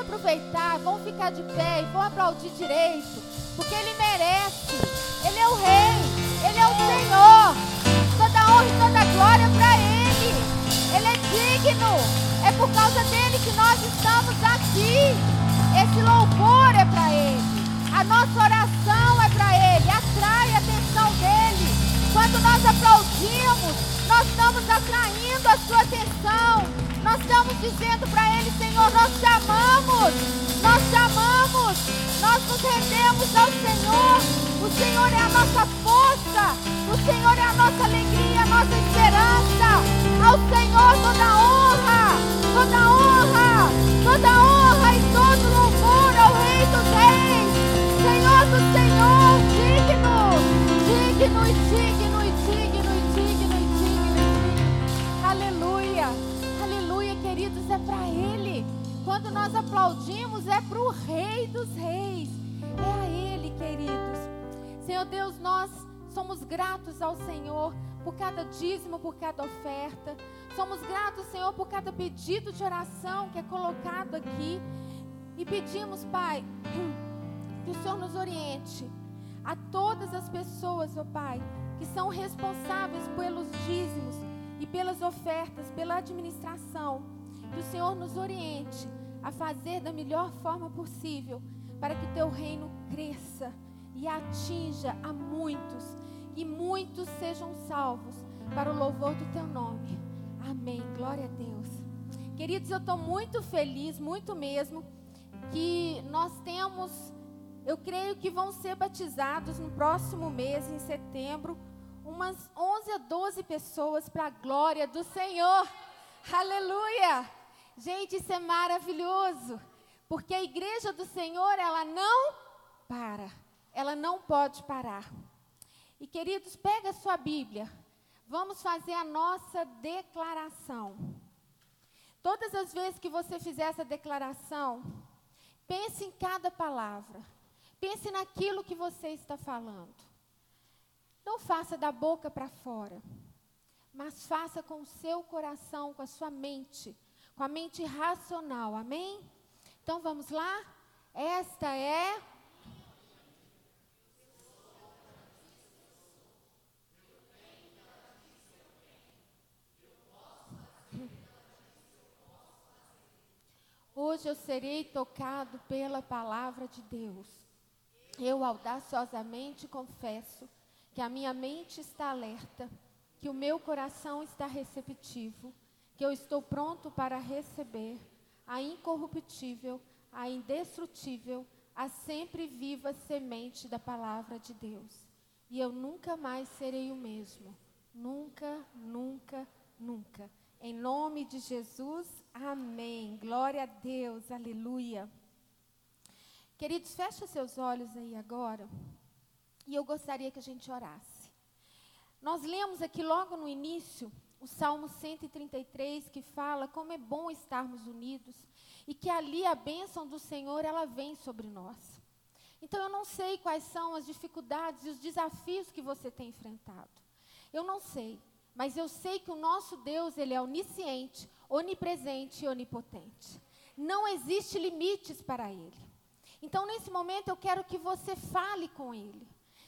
aproveitar, vamos ficar de pé e vamos aplaudir direito, porque Ele merece. Ele é o Rei, Ele é o Senhor. Toda honra e toda glória para Ele. Ele é digno. É por causa dele que nós estamos aqui. Esse louvor é para Ele. A nossa oração é para Ele. Atrai a atenção dele. Quando nós aplaudimos, nós estamos atraindo a sua atenção. Nós estamos dizendo para Ele, Senhor, nós te amamos, nós te amamos, nós nos rendemos ao Senhor. O Senhor é a nossa força, o Senhor é a nossa alegria, a nossa esperança. Ao Senhor toda honra, toda honra, toda honra e todo louvor ao Rei dos Reis, Senhor do Senhor, digno, digno e digno Quando nós aplaudimos, é para o Rei dos Reis. É a Ele, queridos. Senhor Deus, nós somos gratos ao Senhor por cada dízimo, por cada oferta. Somos gratos, Senhor, por cada pedido de oração que é colocado aqui. E pedimos, Pai, que o Senhor nos oriente a todas as pessoas, ó oh Pai, que são responsáveis pelos dízimos e pelas ofertas, pela administração que o Senhor nos oriente a fazer da melhor forma possível para que teu reino cresça e atinja a muitos e muitos sejam salvos para o louvor do teu nome. Amém. Glória a Deus. Queridos, eu estou muito feliz, muito mesmo, que nós temos, eu creio que vão ser batizados no próximo mês, em setembro, umas 11 a 12 pessoas para a glória do Senhor. Aleluia! Gente, isso é maravilhoso, porque a igreja do Senhor, ela não para, ela não pode parar. E queridos, pega a sua Bíblia, vamos fazer a nossa declaração. Todas as vezes que você fizer essa declaração, pense em cada palavra, pense naquilo que você está falando. Não faça da boca para fora, mas faça com o seu coração, com a sua mente com a mente racional, amém? Então vamos lá? Esta é. Hoje eu serei tocado pela palavra de Deus. Eu audaciosamente confesso que a minha mente está alerta, que o meu coração está receptivo que eu estou pronto para receber a incorruptível, a indestrutível, a sempre viva semente da palavra de Deus. E eu nunca mais serei o mesmo. Nunca, nunca, nunca. Em nome de Jesus, amém. Glória a Deus, aleluia. Queridos, fecha seus olhos aí agora. E eu gostaria que a gente orasse. Nós lemos aqui logo no início o Salmo 133 que fala como é bom estarmos unidos e que ali a bênção do Senhor ela vem sobre nós. Então eu não sei quais são as dificuldades e os desafios que você tem enfrentado. Eu não sei, mas eu sei que o nosso Deus, ele é onisciente, onipresente e onipotente. Não existe limites para ele. Então nesse momento eu quero que você fale com ele.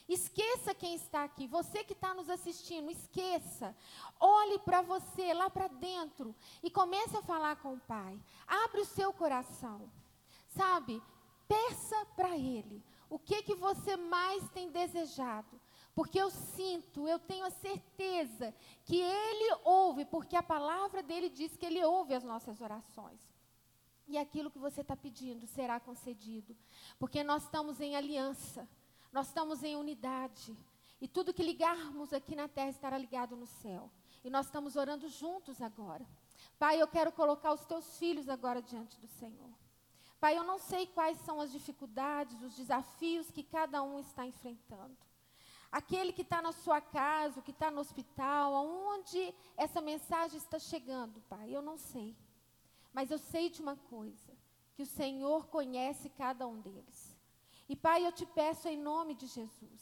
Esqueça quem está aqui. Você que está nos assistindo, esqueça. Olhe para você lá para dentro e comece a falar com o Pai. Abre o seu coração. Sabe? Peça para Ele o que que você mais tem desejado. Porque eu sinto, eu tenho a certeza que Ele ouve, porque a palavra dele diz que Ele ouve as nossas orações. E aquilo que você está pedindo será concedido. Porque nós estamos em aliança. Nós estamos em unidade. E tudo que ligarmos aqui na terra estará ligado no céu. E nós estamos orando juntos agora. Pai, eu quero colocar os teus filhos agora diante do Senhor. Pai, eu não sei quais são as dificuldades, os desafios que cada um está enfrentando. Aquele que está na sua casa, que está no hospital, aonde essa mensagem está chegando, Pai, eu não sei. Mas eu sei de uma coisa: que o Senhor conhece cada um deles. E Pai, eu te peço em nome de Jesus.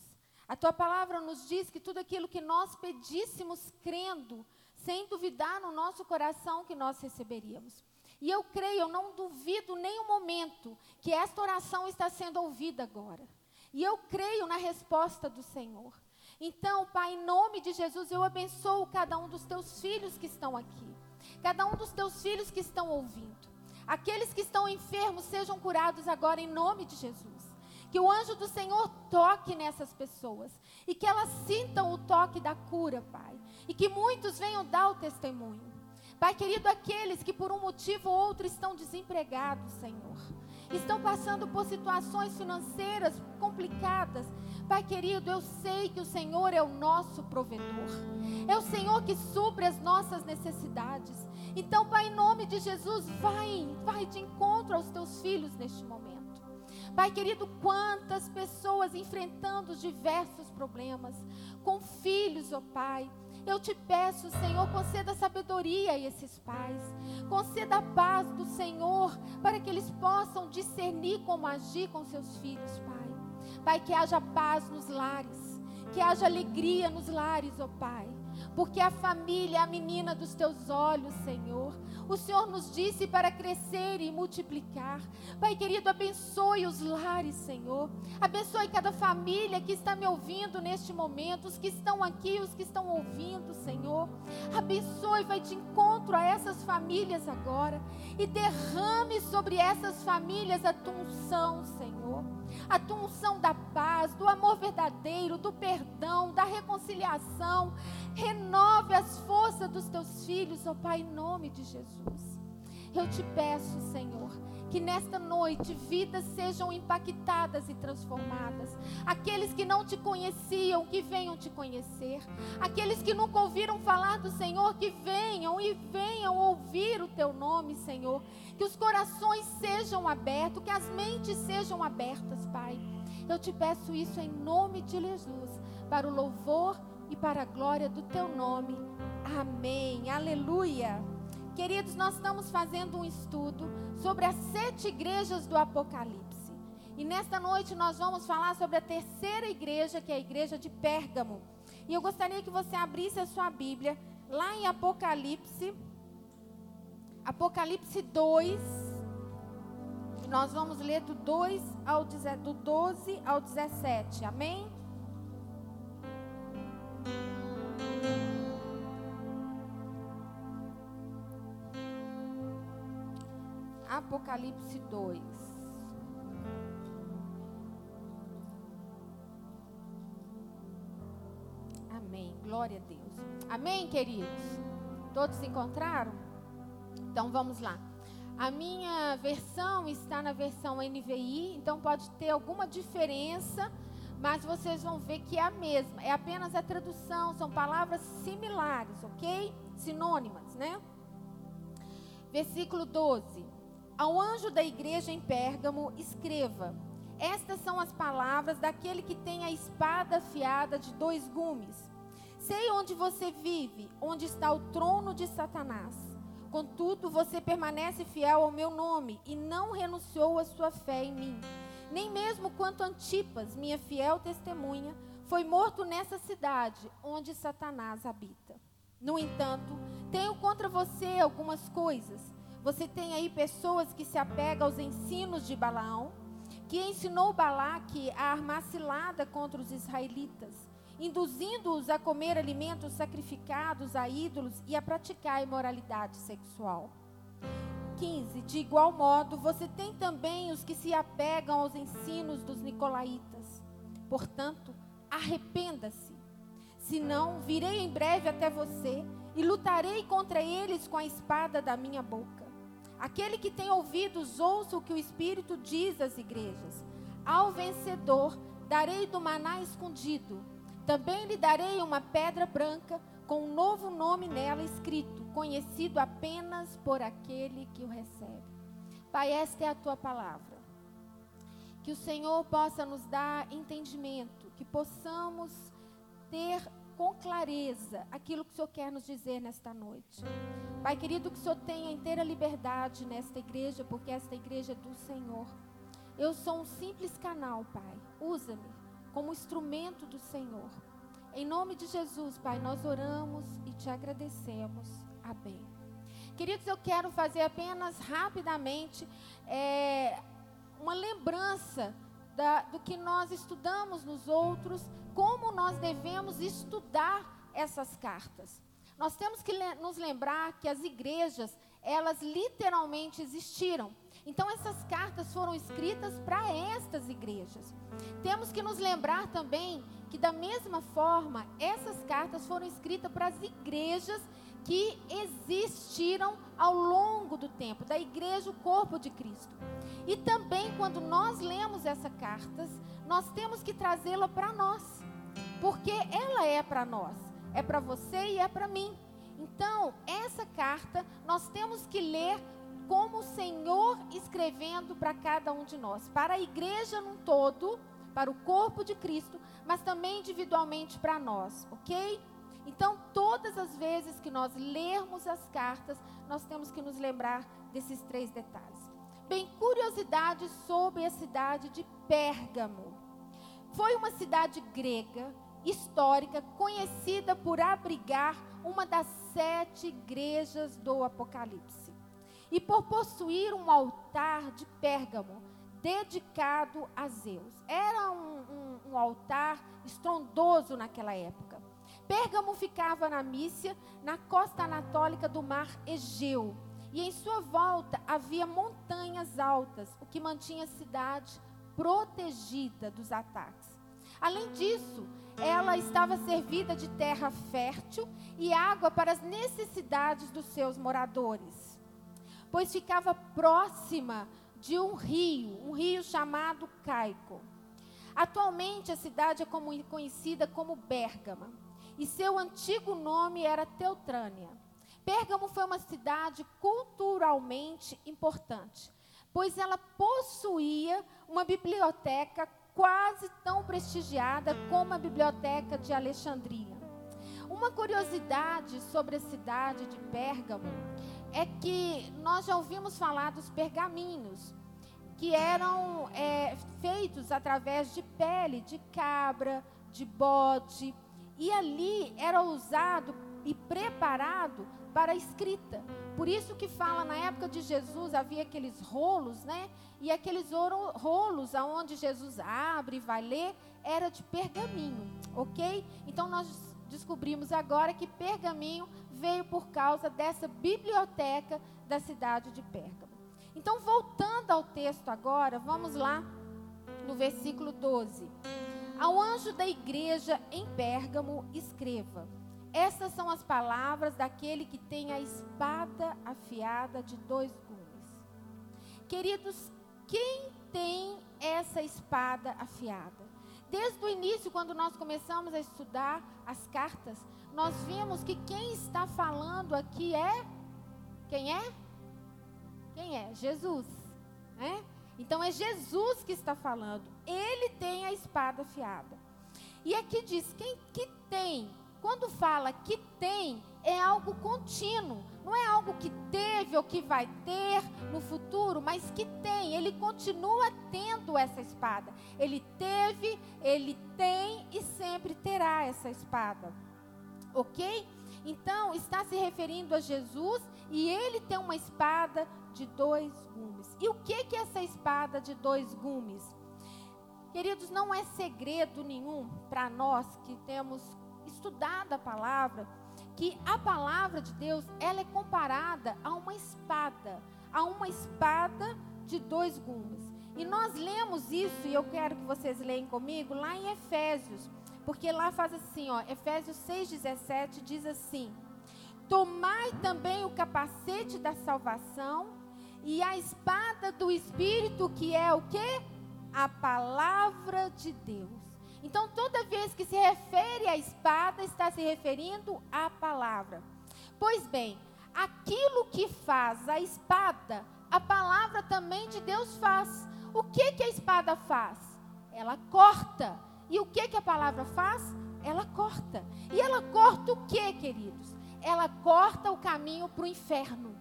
A tua palavra nos diz que tudo aquilo que nós pedíssemos crendo, sem duvidar no nosso coração que nós receberíamos. E eu creio, eu não duvido nenhum momento que esta oração está sendo ouvida agora. E eu creio na resposta do Senhor. Então, Pai, em nome de Jesus, eu abençoo cada um dos teus filhos que estão aqui. Cada um dos teus filhos que estão ouvindo. Aqueles que estão enfermos sejam curados agora em nome de Jesus. Que o anjo do Senhor toque nessas pessoas e que elas sintam o toque da cura, Pai. E que muitos venham dar o testemunho. Pai querido, aqueles que por um motivo ou outro estão desempregados, Senhor, estão passando por situações financeiras complicadas. Pai querido, eu sei que o Senhor é o nosso provedor. É o Senhor que supre as nossas necessidades. Então, Pai, em nome de Jesus, vai, vai de encontro aos teus filhos neste momento. Pai querido, quantas pessoas enfrentando diversos problemas, com filhos, ó oh Pai. Eu te peço, Senhor, conceda sabedoria a esses pais. Conceda a paz do Senhor para que eles possam discernir como agir com seus filhos, Pai. Pai, que haja paz nos lares, que haja alegria nos lares, ó oh Pai porque a família é a menina dos teus olhos, Senhor. O Senhor nos disse para crescer e multiplicar. Pai querido, abençoe os lares, Senhor. Abençoe cada família que está me ouvindo neste momento, os que estão aqui, os que estão ouvindo, Senhor. Abençoe, vai de encontro a essas famílias agora e derrame sobre essas famílias a tua unção, Senhor a tua unção da paz, do amor verdadeiro, do perdão, da reconciliação. Renove as forças dos teus filhos, ó oh Pai, em nome de Jesus. Eu te peço, Senhor, que nesta noite vidas sejam impactadas e transformadas. Aqueles que não te conheciam, que venham te conhecer. Aqueles que nunca ouviram falar do Senhor, que venham e venham ouvir o teu nome, Senhor. Que os corações sejam abertos, que as mentes sejam abertas, Pai. Eu te peço isso em nome de Jesus, para o louvor e para a glória do teu nome. Amém. Aleluia. Queridos, nós estamos fazendo um estudo sobre as sete igrejas do Apocalipse. E nesta noite nós vamos falar sobre a terceira igreja, que é a igreja de Pérgamo. E eu gostaria que você abrisse a sua Bíblia lá em Apocalipse, Apocalipse 2. Nós vamos ler do 2 ao do 12 ao 17. Amém? Apocalipse 2. Amém. Glória a Deus. Amém, queridos? Todos encontraram? Então vamos lá. A minha versão está na versão NVI, então pode ter alguma diferença, mas vocês vão ver que é a mesma. É apenas a tradução, são palavras similares, ok? Sinônimas, né? Versículo 12. Ao anjo da igreja em Pérgamo, escreva: Estas são as palavras daquele que tem a espada afiada de dois gumes. Sei onde você vive, onde está o trono de Satanás. Contudo, você permanece fiel ao meu nome e não renunciou à sua fé em mim. Nem mesmo quanto Antipas, minha fiel testemunha, foi morto nessa cidade onde Satanás habita. No entanto, tenho contra você algumas coisas você tem aí pessoas que se apegam aos ensinos de Balaão, que ensinou Balaque a armar cilada contra os israelitas, induzindo-os a comer alimentos sacrificados a ídolos e a praticar imoralidade sexual. 15. De igual modo, você tem também os que se apegam aos ensinos dos nicolaítas. Portanto, arrependa-se. Senão, virei em breve até você e lutarei contra eles com a espada da minha boca. Aquele que tem ouvidos, ouça o que o Espírito diz às igrejas. Ao vencedor, darei do maná escondido. Também lhe darei uma pedra branca com um novo nome nela escrito, conhecido apenas por aquele que o recebe. Pai, esta é a tua palavra. Que o Senhor possa nos dar entendimento, que possamos ter com clareza aquilo que o Senhor quer nos dizer nesta noite. Pai querido, que o Senhor tenha inteira liberdade nesta igreja, porque esta igreja é do Senhor. Eu sou um simples canal, Pai. Usa-me como instrumento do Senhor. Em nome de Jesus, Pai, nós oramos e te agradecemos. Amém. Queridos, eu quero fazer apenas rapidamente é, uma lembrança da, do que nós estudamos nos outros, como nós devemos estudar essas cartas. Nós temos que le nos lembrar que as igrejas, elas literalmente existiram. Então, essas cartas foram escritas para estas igrejas. Temos que nos lembrar também que, da mesma forma, essas cartas foram escritas para as igrejas que existiram ao longo do tempo, da igreja, o corpo de Cristo. E também, quando nós lemos essas cartas, nós temos que trazê-la para nós, porque ela é para nós, é para você e é para mim. Então, essa carta nós temos que ler como o Senhor escrevendo para cada um de nós, para a igreja num todo, para o corpo de Cristo, mas também individualmente para nós, ok? Então, todas as vezes que nós lermos as cartas, nós temos que nos lembrar desses três detalhes. Bem, curiosidade sobre a cidade de Pérgamo. Foi uma cidade grega, histórica, conhecida por abrigar uma das sete igrejas do Apocalipse e por possuir um altar de Pérgamo dedicado a Zeus. Era um, um, um altar estrondoso naquela época. Pérgamo ficava na Mícia, na costa anatólica do mar Egeu. E em sua volta havia montanhas altas, o que mantinha a cidade protegida dos ataques. Além disso, ela estava servida de terra fértil e água para as necessidades dos seus moradores, pois ficava próxima de um rio, um rio chamado Caico. Atualmente a cidade é como, conhecida como Bérgama e seu antigo nome era Teutrânia. Pérgamo foi uma cidade culturalmente importante, pois ela possuía uma biblioteca quase tão prestigiada como a biblioteca de Alexandria. Uma curiosidade sobre a cidade de Pérgamo é que nós já ouvimos falar dos pergaminhos, que eram é, feitos através de pele de cabra, de bode, e ali era usado e preparado para a escrita. Por isso que fala na época de Jesus havia aqueles rolos, né? E aqueles rolos aonde Jesus abre e vai ler era de pergaminho, ok? Então nós descobrimos agora que pergaminho veio por causa dessa biblioteca da cidade de Pérgamo. Então voltando ao texto agora, vamos lá no versículo 12. Ao anjo da igreja em Pérgamo, escreva: Essas são as palavras daquele que tem a espada afiada de dois gumes. Queridos, quem tem essa espada afiada? Desde o início, quando nós começamos a estudar as cartas, nós vimos que quem está falando aqui é quem é? Quem é? Jesus, né? Então é Jesus que está falando. Ele tem a espada afiada. E aqui diz: quem que tem, quando fala que tem, é algo contínuo. Não é algo que teve ou que vai ter no futuro, mas que tem. Ele continua tendo essa espada. Ele teve, ele tem e sempre terá essa espada. Ok? Então, está se referindo a Jesus e ele tem uma espada de dois gumes. E o que, que é essa espada de dois gumes? Queridos, não é segredo nenhum para nós que temos estudado a palavra, que a palavra de Deus, ela é comparada a uma espada, a uma espada de dois gumes. E nós lemos isso, e eu quero que vocês leiam comigo, lá em Efésios, porque lá faz assim, ó, Efésios 6,17 diz assim: Tomai também o capacete da salvação e a espada do Espírito, que é o que? A palavra de Deus. Então, toda vez que se refere à espada, está se referindo à palavra. Pois bem, aquilo que faz a espada, a palavra também de Deus faz. O que, que a espada faz? Ela corta e o que, que a palavra faz? Ela corta. E ela corta o que, queridos? Ela corta o caminho para o inferno.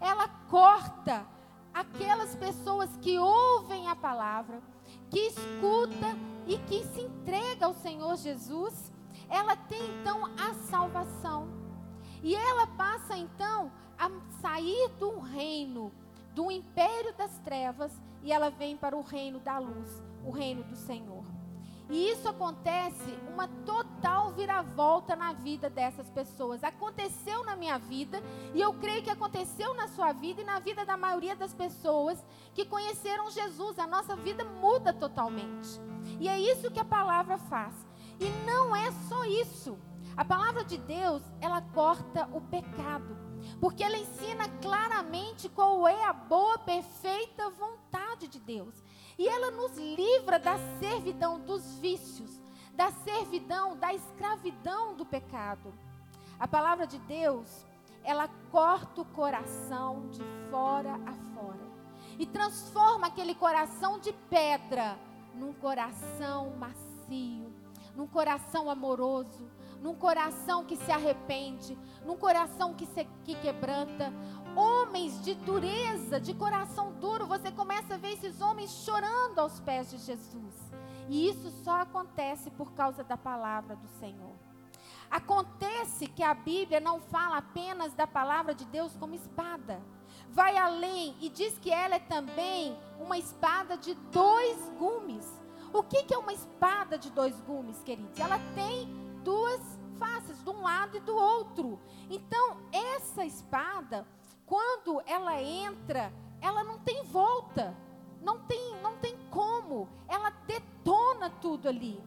Ela corta aquelas pessoas que ouvem a palavra, que escuta e que se entrega ao Senhor Jesus. Ela tem então a salvação. E ela passa então a sair do reino, do império das trevas, e ela vem para o reino da luz, o reino do Senhor. E isso acontece uma total viravolta na vida dessas pessoas. Aconteceu na minha vida e eu creio que aconteceu na sua vida e na vida da maioria das pessoas que conheceram Jesus. A nossa vida muda totalmente. E é isso que a palavra faz. E não é só isso. A palavra de Deus, ela corta o pecado. Porque ela ensina claramente qual é a boa, perfeita vontade de Deus. E ela nos livra da servidão dos vícios, da servidão, da escravidão do pecado. A palavra de Deus, ela corta o coração de fora a fora e transforma aquele coração de pedra num coração macio, num coração amoroso, num coração que se arrepende, num coração que se que quebranta. Homens de dureza, de coração duro, você começa a ver esses homens chorando aos pés de Jesus. E isso só acontece por causa da palavra do Senhor. Acontece que a Bíblia não fala apenas da palavra de Deus como espada. Vai além e diz que ela é também uma espada de dois gumes. O que, que é uma espada de dois gumes, queridos? Ela tem duas faces, de um lado e do outro. Então, essa espada, quando ela entra, ela não tem volta. Não tem, não tem como. Ela detona tudo ali.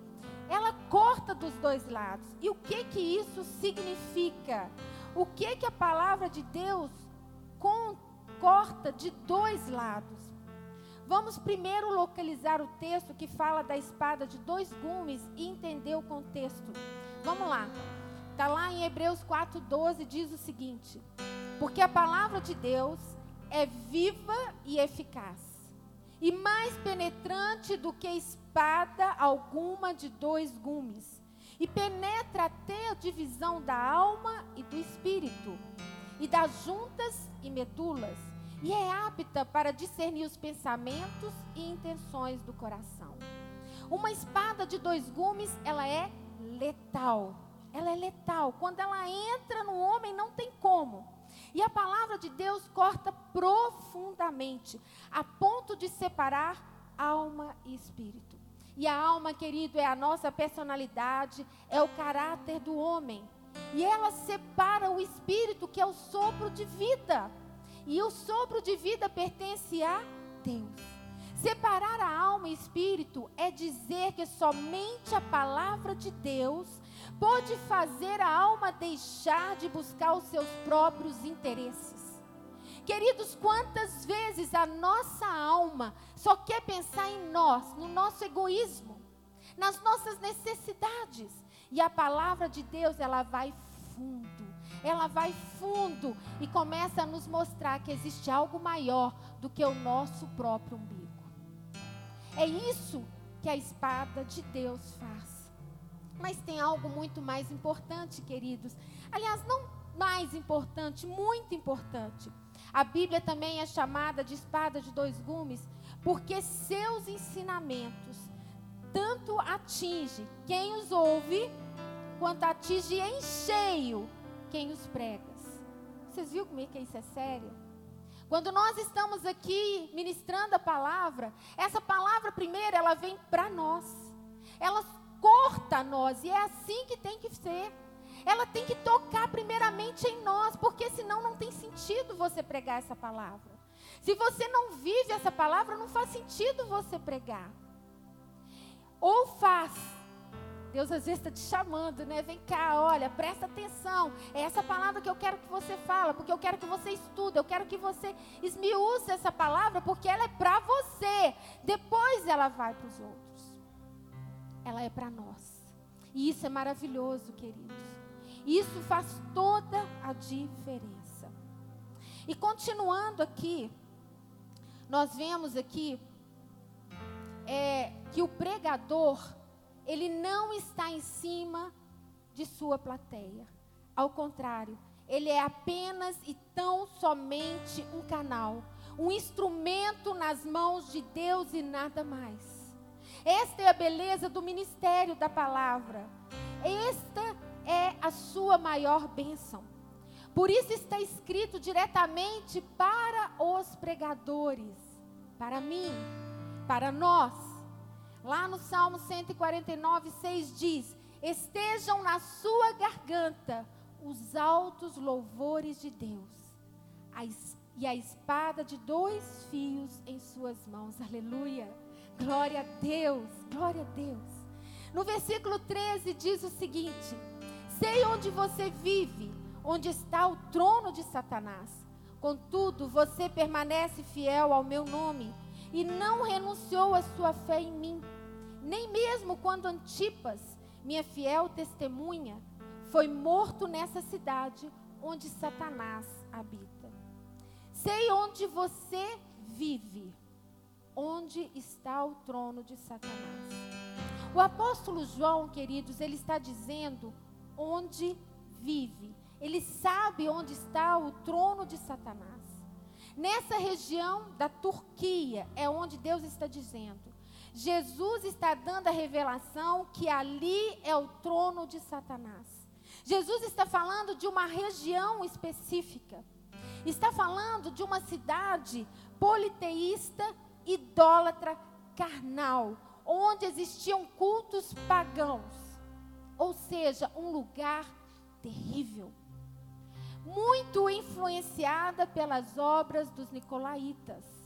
Ela corta dos dois lados. E o que que isso significa? O que que a palavra de Deus com, corta de dois lados? Vamos primeiro localizar o texto que fala da espada de dois gumes e entender o contexto. Vamos lá. Está lá em Hebreus 4,12, diz o seguinte: Porque a palavra de Deus é viva e eficaz, e mais penetrante do que espada alguma de dois gumes, e penetra até a divisão da alma e do espírito, e das juntas e medulas, e é apta para discernir os pensamentos e intenções do coração. Uma espada de dois gumes, ela é letal. Ela é letal. Quando ela entra no homem, não tem como. E a palavra de Deus corta profundamente, a ponto de separar alma e espírito. E a alma, querido, é a nossa personalidade, é o caráter do homem. E ela separa o espírito, que é o sopro de vida. E o sopro de vida pertence a Deus. Separar a alma e espírito é dizer que somente a palavra de Deus pode fazer a alma deixar de buscar os seus próprios interesses. Queridos, quantas vezes a nossa alma só quer pensar em nós, no nosso egoísmo, nas nossas necessidades, e a palavra de Deus, ela vai fundo, ela vai fundo e começa a nos mostrar que existe algo maior do que o nosso próprio umbigo. É isso que a espada de Deus faz. Mas tem algo muito mais importante, queridos. Aliás, não mais importante, muito importante. A Bíblia também é chamada de espada de dois gumes, porque seus ensinamentos tanto atinge quem os ouve, quanto atinge em cheio quem os prega. Vocês viram como é que isso é sério? Quando nós estamos aqui ministrando a palavra, essa palavra primeiro ela vem para nós. Ela corta nós e é assim que tem que ser. Ela tem que tocar primeiramente em nós, porque senão não tem sentido você pregar essa palavra. Se você não vive essa palavra, não faz sentido você pregar. Ou faz, Deus às vezes está te chamando, né? Vem cá, olha, presta atenção. É essa palavra que eu quero que você fala, porque eu quero que você estude, eu quero que você esmiúce essa palavra, porque ela é para você. Depois ela vai para os outros. Ela é para nós. E isso é maravilhoso, queridos. Isso faz toda a diferença. E continuando aqui, nós vemos aqui é, que o pregador ele não está em cima de sua plateia. Ao contrário, ele é apenas e tão somente um canal, um instrumento nas mãos de Deus e nada mais. Esta é a beleza do ministério da palavra. Esta é a sua maior bênção. Por isso está escrito diretamente para os pregadores, para mim, para nós. Lá no Salmo 149, 6 diz: Estejam na sua garganta os altos louvores de Deus, e a espada de dois fios em suas mãos. Aleluia. Glória a Deus, glória a Deus. No versículo 13 diz o seguinte: Sei onde você vive, onde está o trono de Satanás. Contudo, você permanece fiel ao meu nome e não renunciou à sua fé em mim. Nem mesmo quando Antipas, minha fiel testemunha, foi morto nessa cidade onde Satanás habita. Sei onde você vive, onde está o trono de Satanás. O apóstolo João, queridos, ele está dizendo onde vive. Ele sabe onde está o trono de Satanás. Nessa região da Turquia é onde Deus está dizendo. Jesus está dando a revelação que ali é o trono de Satanás. Jesus está falando de uma região específica. Está falando de uma cidade politeísta, idólatra, carnal, onde existiam cultos pagãos. Ou seja, um lugar terrível. Muito influenciada pelas obras dos nicolaítas.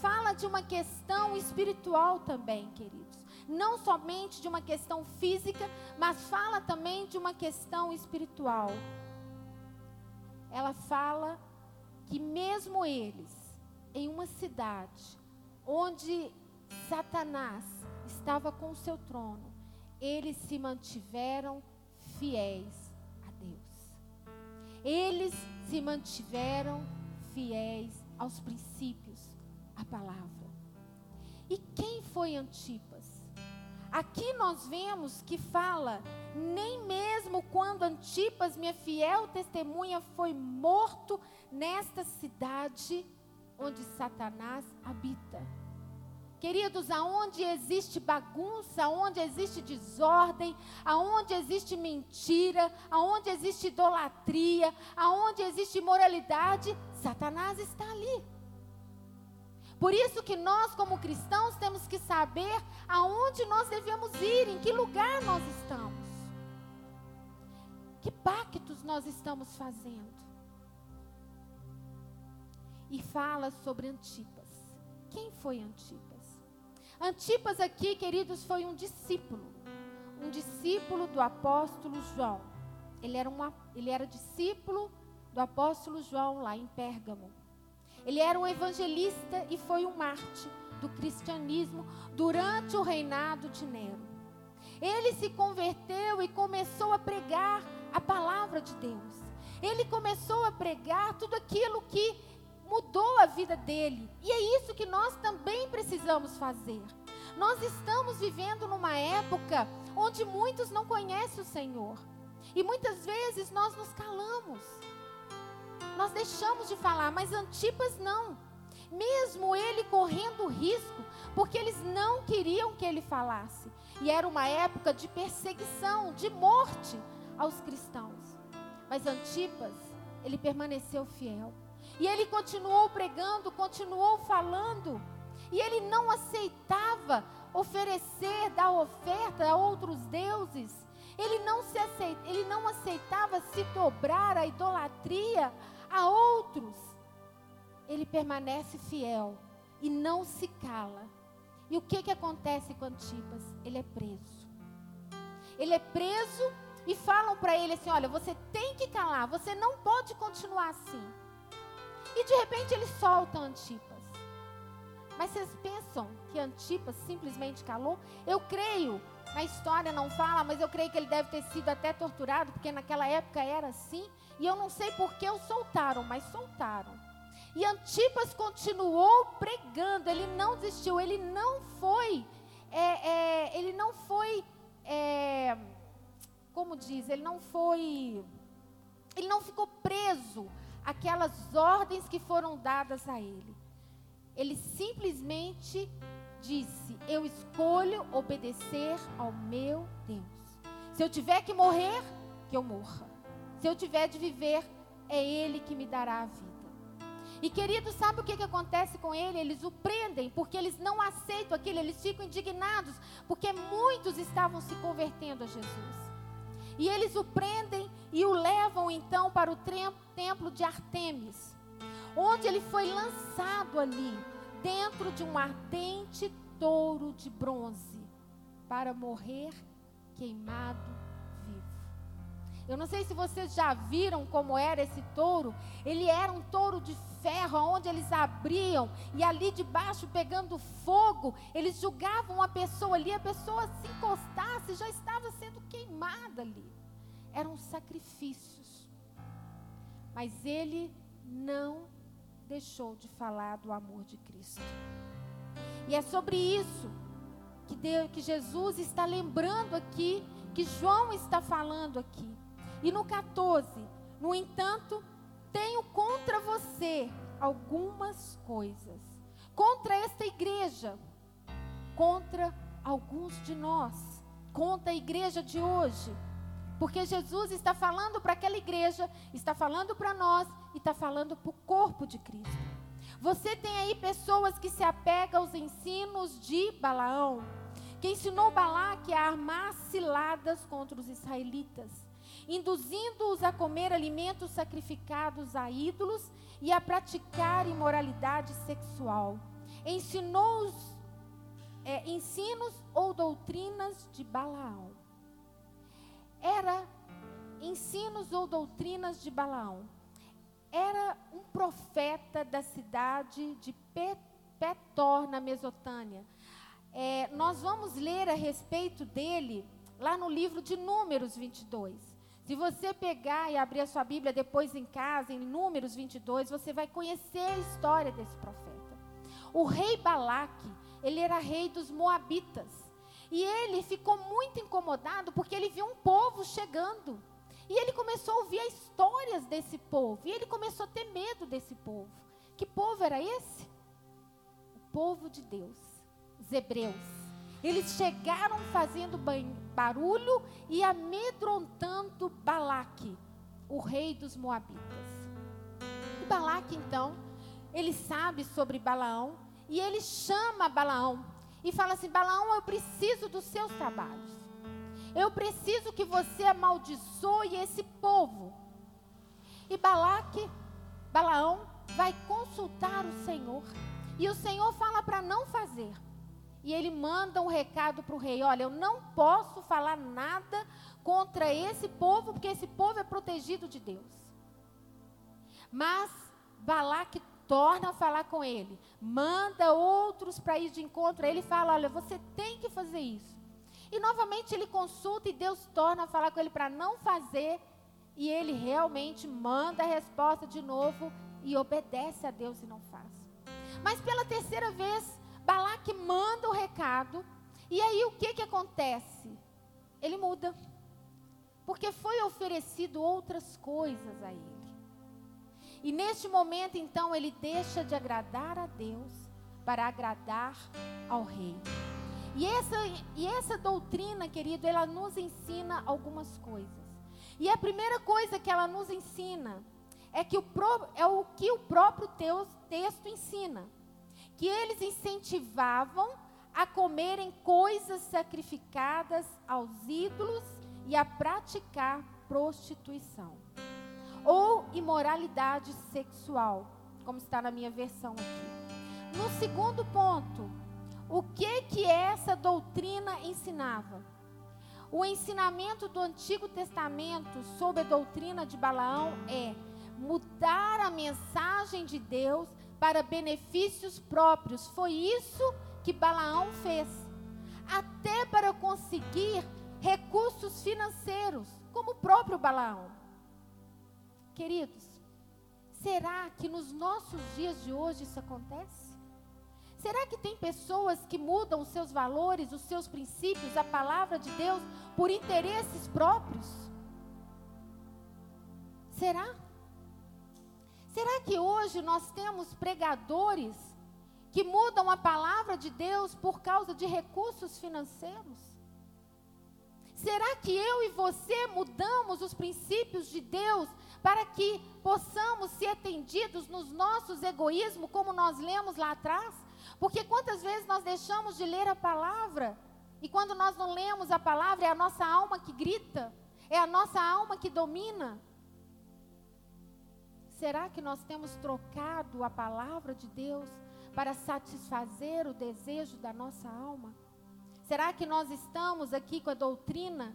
Fala de uma questão espiritual também, queridos. Não somente de uma questão física, mas fala também de uma questão espiritual. Ela fala que mesmo eles, em uma cidade onde Satanás estava com o seu trono, eles se mantiveram fiéis a Deus. Eles se mantiveram fiéis aos princípios, à palavra. E quem foi Antipas? Aqui nós vemos que fala, nem mesmo quando Antipas, minha fiel testemunha, foi morto nesta cidade onde Satanás habita. Queridos, aonde existe bagunça, aonde existe desordem, aonde existe mentira, aonde existe idolatria, aonde existe imoralidade, Satanás está ali. Por isso que nós, como cristãos, temos que saber aonde nós devemos ir, em que lugar nós estamos. Que pactos nós estamos fazendo? E fala sobre Antipas. Quem foi Antipas? Antipas aqui, queridos, foi um discípulo. Um discípulo do apóstolo João. Ele era, uma, ele era discípulo do apóstolo João lá em Pérgamo. Ele era um evangelista e foi um mártir do cristianismo durante o reinado de Nero. Ele se converteu e começou a pregar a palavra de Deus. Ele começou a pregar tudo aquilo que mudou a vida dele. E é isso que nós também precisamos fazer. Nós estamos vivendo numa época onde muitos não conhecem o Senhor. E muitas vezes nós nos calamos. Nós deixamos de falar, mas Antipas não. Mesmo ele correndo risco, porque eles não queriam que ele falasse. E era uma época de perseguição, de morte aos cristãos. Mas Antipas, ele permaneceu fiel. E ele continuou pregando, continuou falando. E ele não aceitava oferecer, dar oferta a outros deuses. Ele não, se aceita, ele não aceitava se dobrar a idolatria a outros. Ele permanece fiel e não se cala. E o que, que acontece com Antipas? Ele é preso. Ele é preso e falam para ele assim: olha, você tem que calar, você não pode continuar assim. E de repente ele solta Antipas. Mas vocês pensam que Antipas simplesmente calou? Eu creio, na história não fala, mas eu creio que ele deve ter sido até torturado, porque naquela época era assim. E eu não sei por que o soltaram, mas soltaram. E Antipas continuou pregando, ele não desistiu, ele não foi, é, é, ele não foi, é, como diz, ele não foi, ele não ficou preso aquelas ordens que foram dadas a ele. Ele simplesmente disse: Eu escolho obedecer ao meu Deus. Se eu tiver que morrer, que eu morra. Se eu tiver de viver, é Ele que me dará a vida. E querido, sabe o que, que acontece com ele? Eles o prendem porque eles não aceitam aquilo, eles ficam indignados porque muitos estavam se convertendo a Jesus. E eles o prendem e o levam então para o templo de Artemis, onde ele foi lançado ali, dentro de um ardente touro de bronze, para morrer queimado eu não sei se vocês já viram como era esse touro. Ele era um touro de ferro, onde eles abriam e ali debaixo pegando fogo, eles julgavam a pessoa ali, a pessoa se encostasse, já estava sendo queimada ali. Eram sacrifícios. Mas ele não deixou de falar do amor de Cristo. E é sobre isso que, Deus, que Jesus está lembrando aqui, que João está falando aqui. E no 14, no entanto, tenho contra você algumas coisas. Contra esta igreja, contra alguns de nós, contra a igreja de hoje. Porque Jesus está falando para aquela igreja, está falando para nós e está falando para o corpo de Cristo. Você tem aí pessoas que se apegam aos ensinos de Balaão, que ensinou Balaque a armar ciladas contra os israelitas induzindo-os a comer alimentos sacrificados a ídolos e a praticar imoralidade sexual. Ensinou-os é, ensinos ou doutrinas de Balaão. Era ensinos ou doutrinas de Balaão. Era um profeta da cidade de Petor, na Mesotânia. É, nós vamos ler a respeito dele lá no livro de Números 22. Se você pegar e abrir a sua Bíblia depois em casa, em Números 22, você vai conhecer a história desse profeta. O rei Balaque, ele era rei dos Moabitas. E ele ficou muito incomodado porque ele viu um povo chegando. E ele começou a ouvir as histórias desse povo. E ele começou a ter medo desse povo. Que povo era esse? O povo de Deus, os hebreus. Eles chegaram fazendo barulho e amedrontando Balaque, o rei dos Moabitas. E Balaque, então, ele sabe sobre Balaão e ele chama Balaão e fala assim: Balaão, eu preciso dos seus trabalhos. Eu preciso que você amaldiçoe esse povo. E Balaque, Balaão, vai consultar o Senhor. E o Senhor fala para não fazer. E ele manda um recado para o rei: Olha, eu não posso falar nada contra esse povo, porque esse povo é protegido de Deus. Mas Balaque torna a falar com ele, manda outros para ir de encontro ele fala: Olha, você tem que fazer isso. E novamente ele consulta e Deus torna a falar com ele para não fazer. E ele realmente manda a resposta de novo e obedece a Deus e não faz. Mas pela terceira vez, Balaque manda o recado. E aí o que, que acontece? Ele muda. Porque foi oferecido outras coisas a ele. E neste momento, então, ele deixa de agradar a Deus para agradar ao rei. E essa, e essa doutrina, querido, ela nos ensina algumas coisas. E a primeira coisa que ela nos ensina é, que o, é o que o próprio texto ensina que eles incentivavam a comerem coisas sacrificadas aos ídolos e a praticar prostituição ou imoralidade sexual, como está na minha versão aqui. No segundo ponto, o que que essa doutrina ensinava? O ensinamento do Antigo Testamento sobre a doutrina de Balaão é mudar a mensagem de Deus para benefícios próprios. Foi isso que Balaão fez. Até para conseguir recursos financeiros, como o próprio Balaão. Queridos, será que nos nossos dias de hoje isso acontece? Será que tem pessoas que mudam os seus valores, os seus princípios, a palavra de Deus por interesses próprios? Será? Será que hoje nós temos pregadores que mudam a palavra de Deus por causa de recursos financeiros? Será que eu e você mudamos os princípios de Deus para que possamos ser atendidos nos nossos egoísmos, como nós lemos lá atrás? Porque quantas vezes nós deixamos de ler a palavra e quando nós não lemos a palavra, é a nossa alma que grita, é a nossa alma que domina. Será que nós temos trocado a palavra de Deus para satisfazer o desejo da nossa alma? Será que nós estamos aqui com a doutrina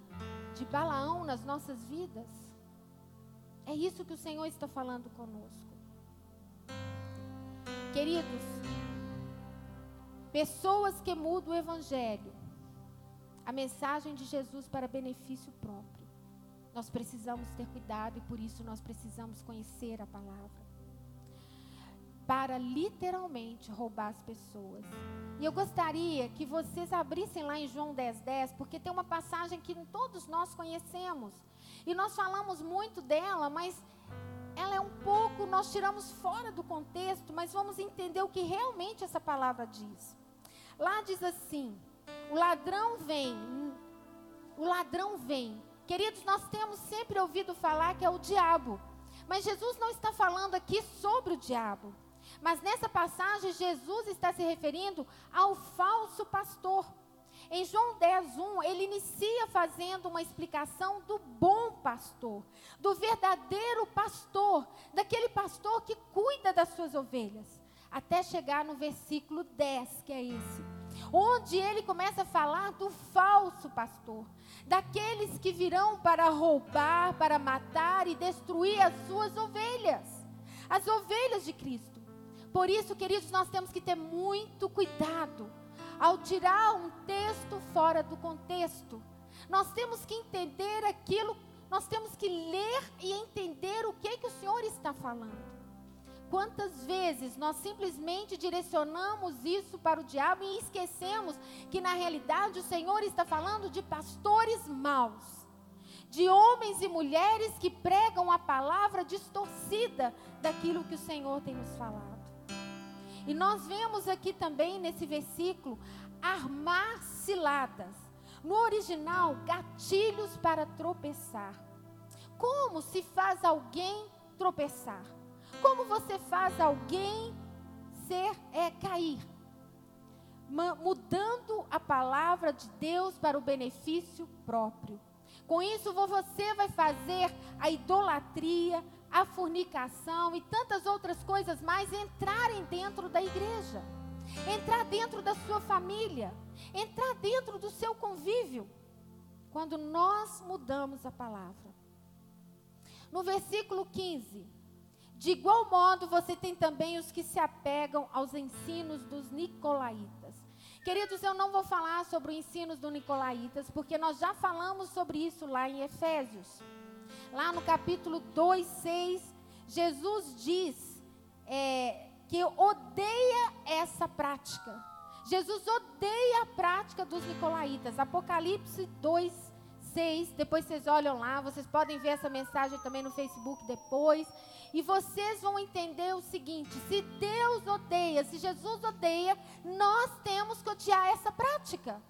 de Balaão nas nossas vidas? É isso que o Senhor está falando conosco. Queridos, pessoas que mudam o Evangelho a mensagem de Jesus para benefício próprio. Nós precisamos ter cuidado e por isso nós precisamos conhecer a palavra. Para literalmente roubar as pessoas. E eu gostaria que vocês abrissem lá em João 10, 10, porque tem uma passagem que todos nós conhecemos. E nós falamos muito dela, mas ela é um pouco, nós tiramos fora do contexto, mas vamos entender o que realmente essa palavra diz. Lá diz assim: o ladrão vem. O ladrão vem. Queridos, nós temos sempre ouvido falar que é o diabo. Mas Jesus não está falando aqui sobre o diabo. Mas nessa passagem, Jesus está se referindo ao falso pastor. Em João 10, 1, ele inicia fazendo uma explicação do bom pastor, do verdadeiro pastor, daquele pastor que cuida das suas ovelhas. Até chegar no versículo 10, que é esse onde ele começa a falar do falso pastor, daqueles que virão para roubar, para matar e destruir as suas ovelhas, as ovelhas de Cristo. Por isso, queridos, nós temos que ter muito cuidado ao tirar um texto fora do contexto. Nós temos que entender aquilo, nós temos que ler e entender o que que o Senhor está falando. Quantas vezes nós simplesmente direcionamos isso para o diabo e esquecemos que na realidade o Senhor está falando de pastores maus, de homens e mulheres que pregam a palavra distorcida daquilo que o Senhor tem nos falado. E nós vemos aqui também nesse versículo armar ciladas. No original, gatilhos para tropeçar. Como se faz alguém tropeçar? Como você faz alguém ser é cair? Mudando a palavra de Deus para o benefício próprio. Com isso, você vai fazer a idolatria, a fornicação e tantas outras coisas mais entrarem dentro da igreja, entrar dentro da sua família, entrar dentro do seu convívio. Quando nós mudamos a palavra. No versículo 15, de igual modo, você tem também os que se apegam aos ensinos dos nicolaítas. Queridos, eu não vou falar sobre os ensinos dos nicolaítas, porque nós já falamos sobre isso lá em Efésios. Lá no capítulo 2, 6, Jesus diz é, que odeia essa prática. Jesus odeia a prática dos nicolaítas. Apocalipse 2, 6. Depois vocês olham lá, vocês podem ver essa mensagem também no Facebook depois. E vocês vão entender o seguinte: se Deus odeia, se Jesus odeia, nós temos que odiar essa prática.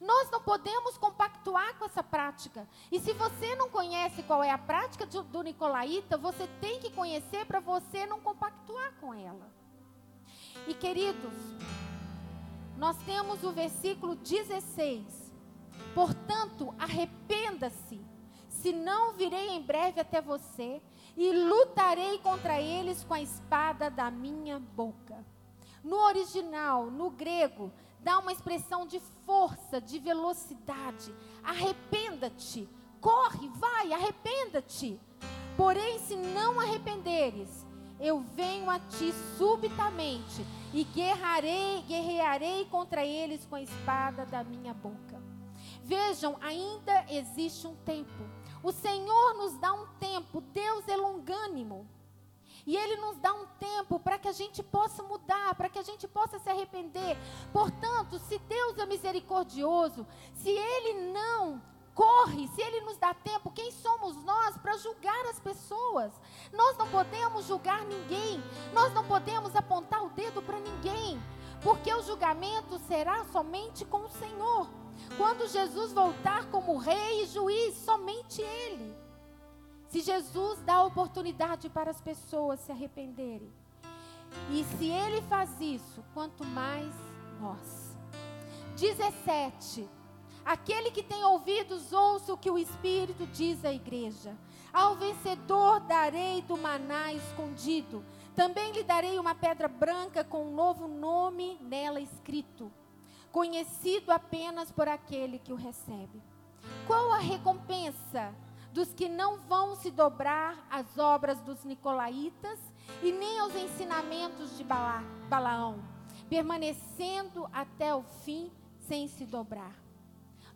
Nós não podemos compactuar com essa prática. E se você não conhece qual é a prática do Nicolaíta, você tem que conhecer para você não compactuar com ela. E queridos, nós temos o versículo 16. Portanto, arrependa-se, senão virei em breve até você e lutarei contra eles com a espada da minha boca. No original, no grego, dá uma expressão de força, de velocidade. Arrependa-te, corre, vai, arrependa-te. Porém, se não arrependeres, eu venho a ti subitamente e guerrarei, guerrearei contra eles com a espada da minha boca. Vejam, ainda existe um tempo o Senhor nos dá um tempo, Deus é longânimo. E Ele nos dá um tempo para que a gente possa mudar, para que a gente possa se arrepender. Portanto, se Deus é misericordioso, se Ele não corre, se Ele nos dá tempo, quem somos nós para julgar as pessoas? Nós não podemos julgar ninguém, nós não podemos apontar o dedo para ninguém, porque o julgamento será somente com o Senhor. Quando Jesus voltar como rei e juiz, somente Ele. Se Jesus dá oportunidade para as pessoas se arrependerem, e se ele faz isso, quanto mais nós. 17. Aquele que tem ouvidos, ouça o que o Espírito diz à igreja. Ao vencedor darei do maná escondido. Também lhe darei uma pedra branca com um novo nome nela escrito, conhecido apenas por aquele que o recebe. Qual a recompensa dos que não vão se dobrar às obras dos nicolaítas e nem aos ensinamentos de Bala, Balaão, permanecendo até o fim sem se dobrar?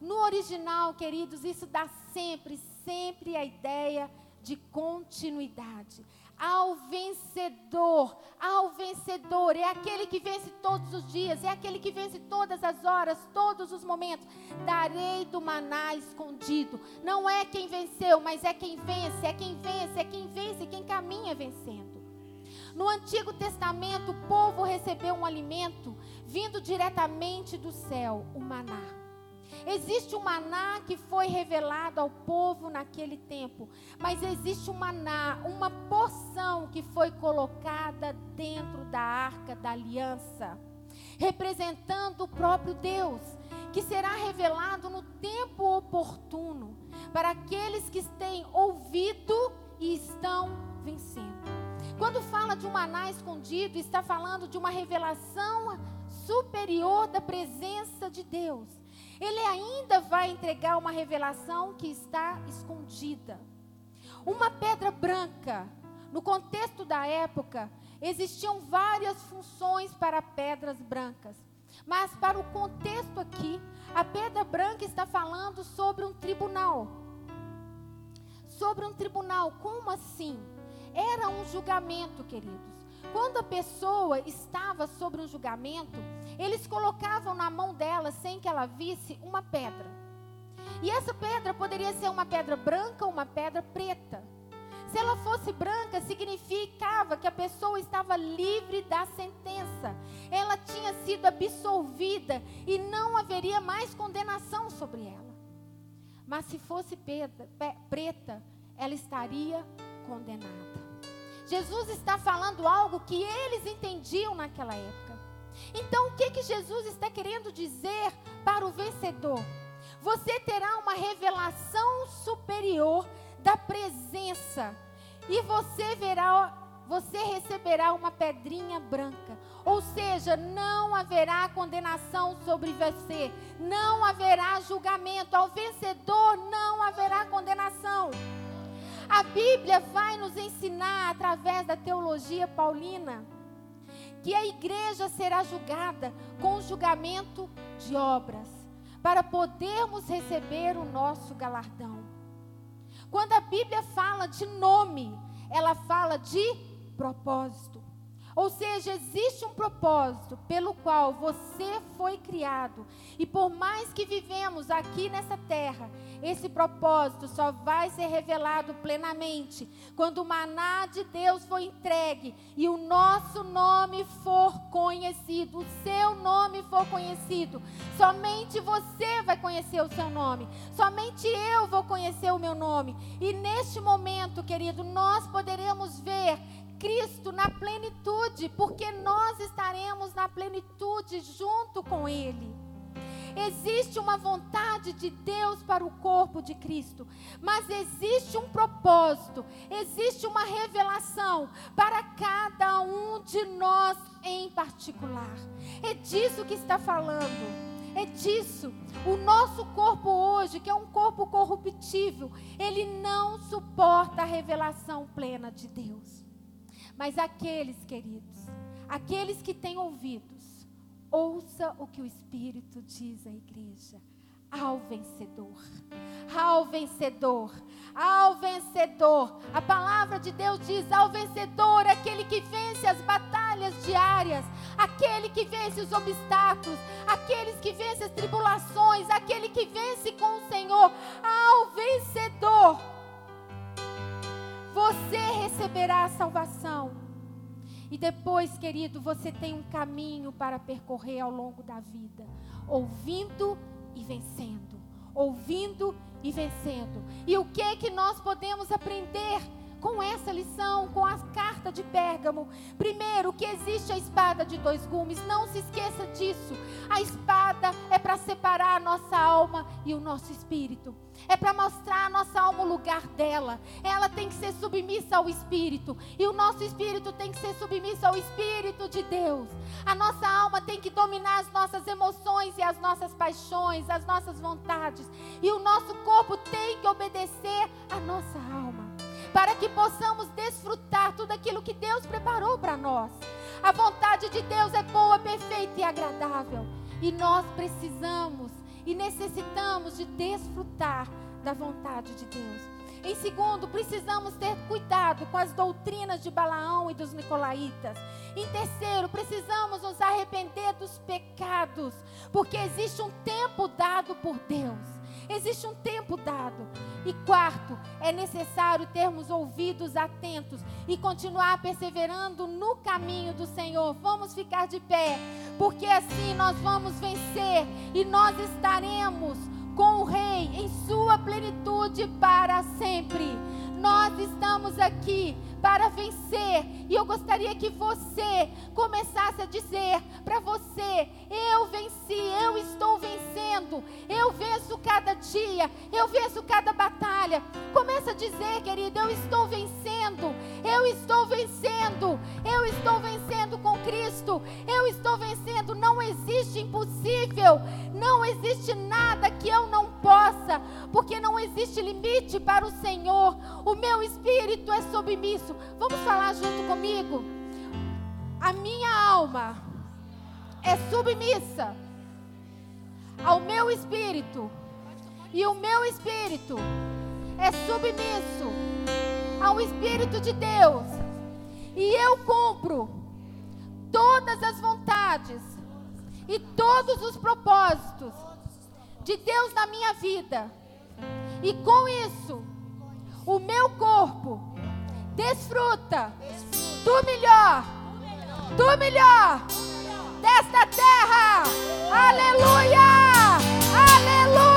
No original, queridos, isso dá sempre, sempre a ideia de continuidade ao vencedor, ao vencedor, é aquele que vence todos os dias, é aquele que vence todas as horas, todos os momentos. Darei do maná escondido. Não é quem venceu, mas é quem vence, é quem vence, é quem vence, quem caminha vencendo. No Antigo Testamento, o povo recebeu um alimento vindo diretamente do céu, o maná. Existe um maná que foi revelado ao povo naquele tempo, mas existe um maná, uma porção que foi colocada dentro da arca da aliança, representando o próprio Deus, que será revelado no tempo oportuno para aqueles que têm ouvido e estão vencendo. Quando fala de um maná escondido, está falando de uma revelação superior da presença de Deus. Ele ainda vai entregar uma revelação que está escondida. Uma pedra branca. No contexto da época, existiam várias funções para pedras brancas. Mas para o contexto aqui, a pedra branca está falando sobre um tribunal. Sobre um tribunal, como assim? Era um julgamento, queridos. Quando a pessoa estava sobre um julgamento, eles colocavam na mão dela, sem que ela visse, uma pedra. E essa pedra poderia ser uma pedra branca ou uma pedra preta. Se ela fosse branca, significava que a pessoa estava livre da sentença. Ela tinha sido absolvida e não haveria mais condenação sobre ela. Mas se fosse pedra, preta, ela estaria condenada. Jesus está falando algo que eles entendiam naquela época. Então, o que, que Jesus está querendo dizer para o vencedor? Você terá uma revelação superior da presença e você verá, você receberá uma pedrinha branca. Ou seja, não haverá condenação sobre você, não haverá julgamento. Ao vencedor não haverá condenação. A Bíblia vai nos ensinar, através da teologia paulina, que a igreja será julgada com julgamento de obras, para podermos receber o nosso galardão. Quando a Bíblia fala de nome, ela fala de propósito. Ou seja, existe um propósito pelo qual você foi criado. E por mais que vivemos aqui nessa terra, esse propósito só vai ser revelado plenamente quando o maná de Deus for entregue e o nosso nome for conhecido, o seu nome for conhecido. Somente você vai conhecer o seu nome. Somente eu vou conhecer o meu nome. E neste momento, querido, nós poderemos ver Cristo na plenitude, porque nós estaremos na plenitude junto com Ele. Existe uma vontade de Deus para o corpo de Cristo, mas existe um propósito, existe uma revelação para cada um de nós em particular. É disso que está falando. É disso. O nosso corpo hoje, que é um corpo corruptível, ele não suporta a revelação plena de Deus. Mas aqueles, queridos, aqueles que têm ouvidos, ouça o que o Espírito diz à igreja. Ao vencedor, ao vencedor, ao vencedor. A palavra de Deus diz: ao vencedor, aquele que vence as batalhas diárias, aquele que vence os obstáculos, aqueles que vence as tribulações, aquele que vence com o Senhor, ao vencedor você receberá a salvação. E depois, querido, você tem um caminho para percorrer ao longo da vida, ouvindo e vencendo, ouvindo e vencendo. E o que que nós podemos aprender com essa lição, com a carta de Pérgamo. Primeiro, que existe a espada de dois gumes, não se esqueça disso. A espada é para separar a nossa alma e o nosso espírito. É para mostrar a nossa alma o lugar dela. Ela tem que ser submissa ao espírito e o nosso espírito tem que ser submisso ao espírito de Deus. A nossa alma tem que dominar as nossas emoções e as nossas paixões, as nossas vontades. E o nosso corpo tem que obedecer à nossa alma para que possamos desfrutar tudo aquilo que Deus preparou para nós. A vontade de Deus é boa, perfeita e agradável. E nós precisamos e necessitamos de desfrutar da vontade de Deus. Em segundo, precisamos ter cuidado com as doutrinas de Balaão e dos Nicolaítas. Em terceiro, precisamos nos arrepender dos pecados, porque existe um tempo dado por Deus. Existe um tempo dado. E quarto, é necessário termos ouvidos atentos e continuar perseverando no caminho do Senhor. Vamos ficar de pé, porque assim nós vamos vencer e nós estaremos com o Rei em sua plenitude para sempre. Nós estamos aqui para vencer. E eu gostaria que você começasse a dizer para você: eu venci, eu estou vencendo, eu venço cada dia, eu venço cada batalha. Começa a dizer, querido, eu estou vencendo, eu estou vencendo, eu estou vencendo com Cristo, eu estou vencendo. Não existe impossível, não existe nada que eu não possa, porque não existe limite para o Senhor. O meu espírito é submisso. Vamos falar junto comigo? A minha alma é submissa ao meu espírito, e o meu espírito é submisso ao Espírito de Deus, e eu cumpro todas as vontades e todos os propósitos de Deus na minha vida, e com isso, o meu corpo desfruta do melhor, do melhor desta terra. Aleluia! Aleluia!